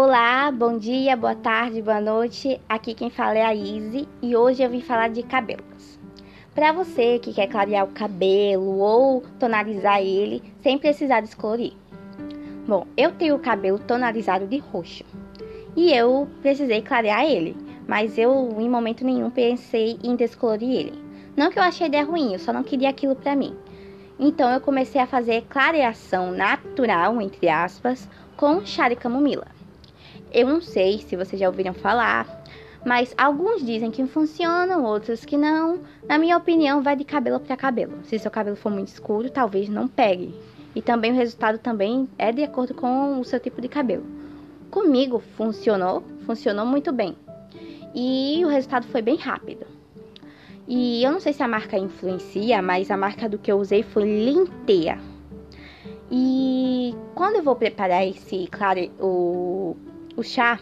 Olá, bom dia, boa tarde, boa noite. Aqui quem fala é a Izzy e hoje eu vim falar de cabelos. Para você que quer clarear o cabelo ou tonalizar ele sem precisar descolorir. Bom, eu tenho o cabelo tonalizado de roxo e eu precisei clarear ele, mas eu em momento nenhum pensei em descolorir ele. Não que eu achei ideia ruim, eu só não queria aquilo para mim. Então eu comecei a fazer clareação natural, entre aspas, com chá de camomila. Eu não sei se vocês já ouviram falar, mas alguns dizem que funcionam, outros que não. Na minha opinião, vai de cabelo para cabelo. Se seu cabelo for muito escuro, talvez não pegue. E também o resultado também é de acordo com o seu tipo de cabelo. Comigo funcionou, funcionou muito bem. E o resultado foi bem rápido. E eu não sei se a marca influencia, mas a marca do que eu usei foi Lintea. E quando eu vou preparar esse, claro, o o chá,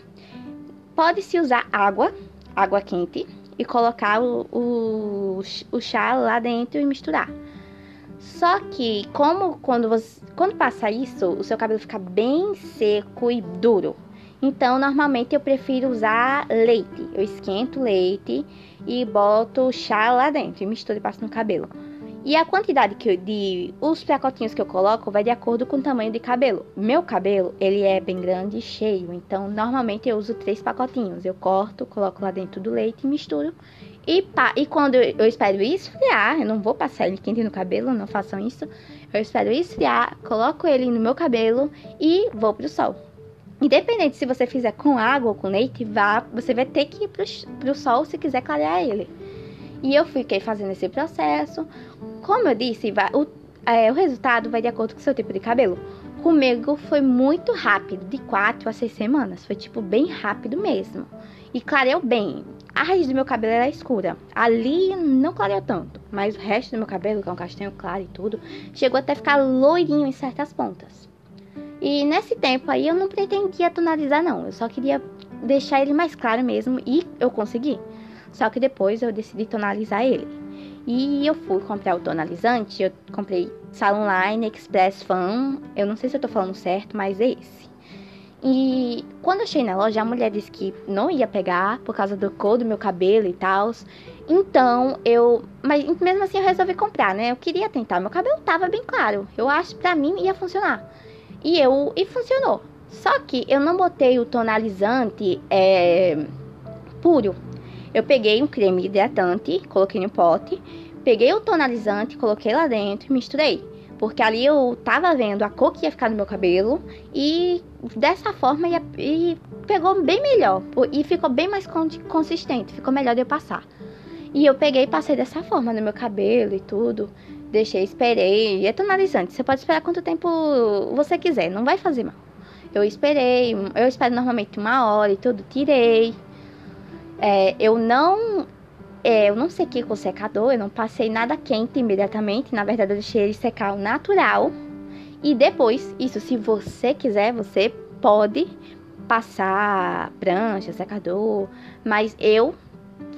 pode-se usar água, água quente, e colocar o, o, o chá lá dentro e misturar. Só que, como quando, você, quando passa isso, o seu cabelo fica bem seco e duro. Então, normalmente eu prefiro usar leite. Eu esquento leite e boto o chá lá dentro e misturo e passo no cabelo. E a quantidade que eu, de os pacotinhos que eu coloco vai de acordo com o tamanho de cabelo. Meu cabelo, ele é bem grande e cheio, então normalmente eu uso três pacotinhos. Eu corto, coloco lá dentro do leite e misturo. E, pá, e quando eu, eu espero esfriar, eu não vou passar ele quente no cabelo, não façam isso. Eu espero esfriar, coloco ele no meu cabelo e vou pro sol. Independente se você fizer com água ou com leite, vá, você vai ter que ir pro, pro sol se quiser clarear ele. E eu fiquei fazendo esse processo. Como eu disse, vai, o, é, o resultado vai de acordo com o seu tipo de cabelo. Comigo foi muito rápido, de 4 a 6 semanas. Foi tipo bem rápido mesmo. E clareou bem. A raiz do meu cabelo era escura. Ali não clareou tanto. Mas o resto do meu cabelo, que é um castanho claro e tudo, chegou até ficar loirinho em certas pontas. E nesse tempo aí eu não pretendia tonalizar não. Eu só queria deixar ele mais claro mesmo. E eu consegui. Só que depois eu decidi tonalizar ele. E eu fui comprar o tonalizante, eu comprei Salon Line Express Fan, eu não sei se eu tô falando certo, mas é esse. E quando eu cheguei na loja, a mulher disse que não ia pegar por causa do cor do meu cabelo e tal. Então eu. Mas mesmo assim eu resolvi comprar, né? Eu queria tentar. Meu cabelo tava bem claro. Eu acho que pra mim ia funcionar. E eu. E funcionou. Só que eu não botei o tonalizante é, puro. Eu peguei um creme hidratante, coloquei no pote, peguei o tonalizante, coloquei lá dentro e misturei. Porque ali eu tava vendo a cor que ia ficar no meu cabelo e dessa forma ia, e pegou bem melhor. E ficou bem mais consistente, ficou melhor de eu passar. E eu peguei e passei dessa forma no meu cabelo e tudo. Deixei, esperei. E é tonalizante. Você pode esperar quanto tempo você quiser, não vai fazer mal. Eu esperei, eu espero normalmente uma hora e tudo, tirei. É, eu não é, eu não sequei com secador, eu não passei nada quente imediatamente. Na verdade, eu deixei ele secar o natural. E depois, isso, se você quiser, você pode passar prancha, secador. Mas eu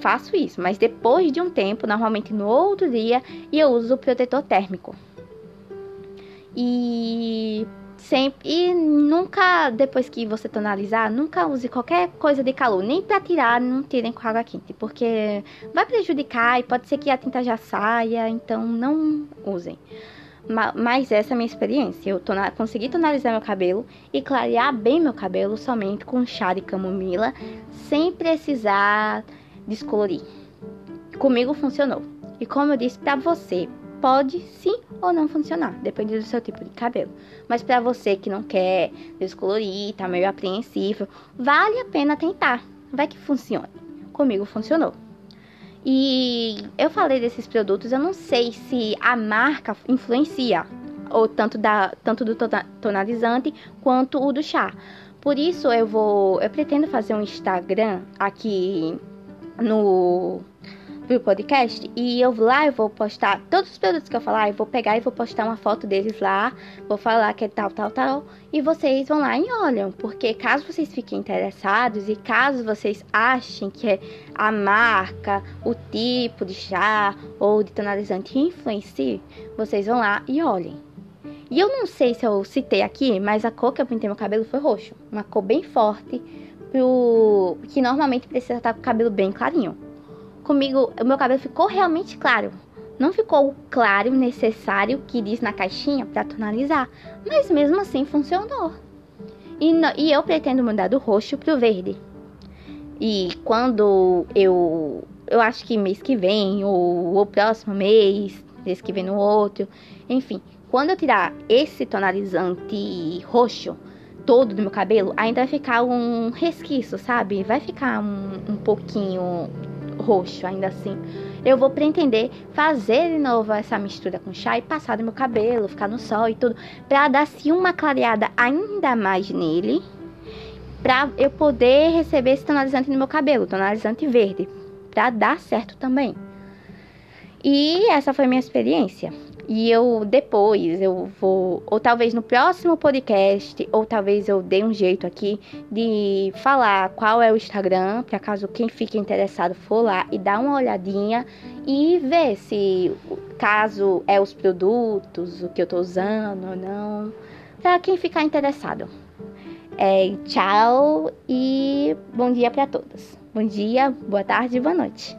faço isso. Mas depois de um tempo, normalmente no outro dia, eu uso o protetor térmico. E Sempre. E nunca, depois que você tonalizar, nunca use qualquer coisa de calor. Nem para tirar, não tirem com água quente. Porque vai prejudicar e pode ser que a tinta já saia. Então não usem. Mas essa é a minha experiência. Eu tona consegui tonalizar meu cabelo e clarear bem meu cabelo somente com chá de camomila, sem precisar descolorir. Comigo funcionou. E como eu disse para você, pode sim ou não funcionar, depende do seu tipo de cabelo. Mas para você que não quer descolorir, tá meio apreensivo, vale a pena tentar. Vai que funcione. Comigo funcionou. E eu falei desses produtos, eu não sei se a marca influencia, ou tanto, da, tanto do tonalizante quanto o do chá. Por isso eu vou, eu pretendo fazer um Instagram aqui no pro podcast e eu lá eu vou postar todos os produtos que eu falar, eu vou pegar e vou postar uma foto deles lá, vou falar que é tal, tal, tal, e vocês vão lá e olham, porque caso vocês fiquem interessados e caso vocês achem que é a marca, o tipo de chá ou de tonalizante influencie, vocês vão lá e olhem. E eu não sei se eu citei aqui, mas a cor que eu pintei meu cabelo foi roxo. Uma cor bem forte, pro... que normalmente precisa estar com o cabelo bem clarinho. Comigo, o meu cabelo ficou realmente claro. Não ficou o claro necessário que diz na caixinha para tonalizar, mas mesmo assim funcionou. E, no... e eu pretendo mudar do roxo pro verde. E quando eu. Eu acho que mês que vem, ou o próximo mês, mês que vem no outro, enfim, quando eu tirar esse tonalizante roxo todo do meu cabelo, ainda vai ficar um resquício, sabe? Vai ficar um, um pouquinho roxo ainda assim. Eu vou pretender fazer de novo essa mistura com chá e passar no meu cabelo, ficar no sol e tudo, pra dar assim uma clareada ainda mais nele, pra eu poder receber esse tonalizante no meu cabelo, tonalizante verde, pra dar certo também. E essa foi minha experiência. E eu depois eu vou, ou talvez no próximo podcast, ou talvez eu dê um jeito aqui de falar qual é o Instagram, para caso quem fique interessado for lá e dar uma olhadinha e ver se caso é os produtos, o que eu tô usando ou não, para quem ficar interessado. É, tchau e bom dia para todos. Bom dia, boa tarde, boa noite.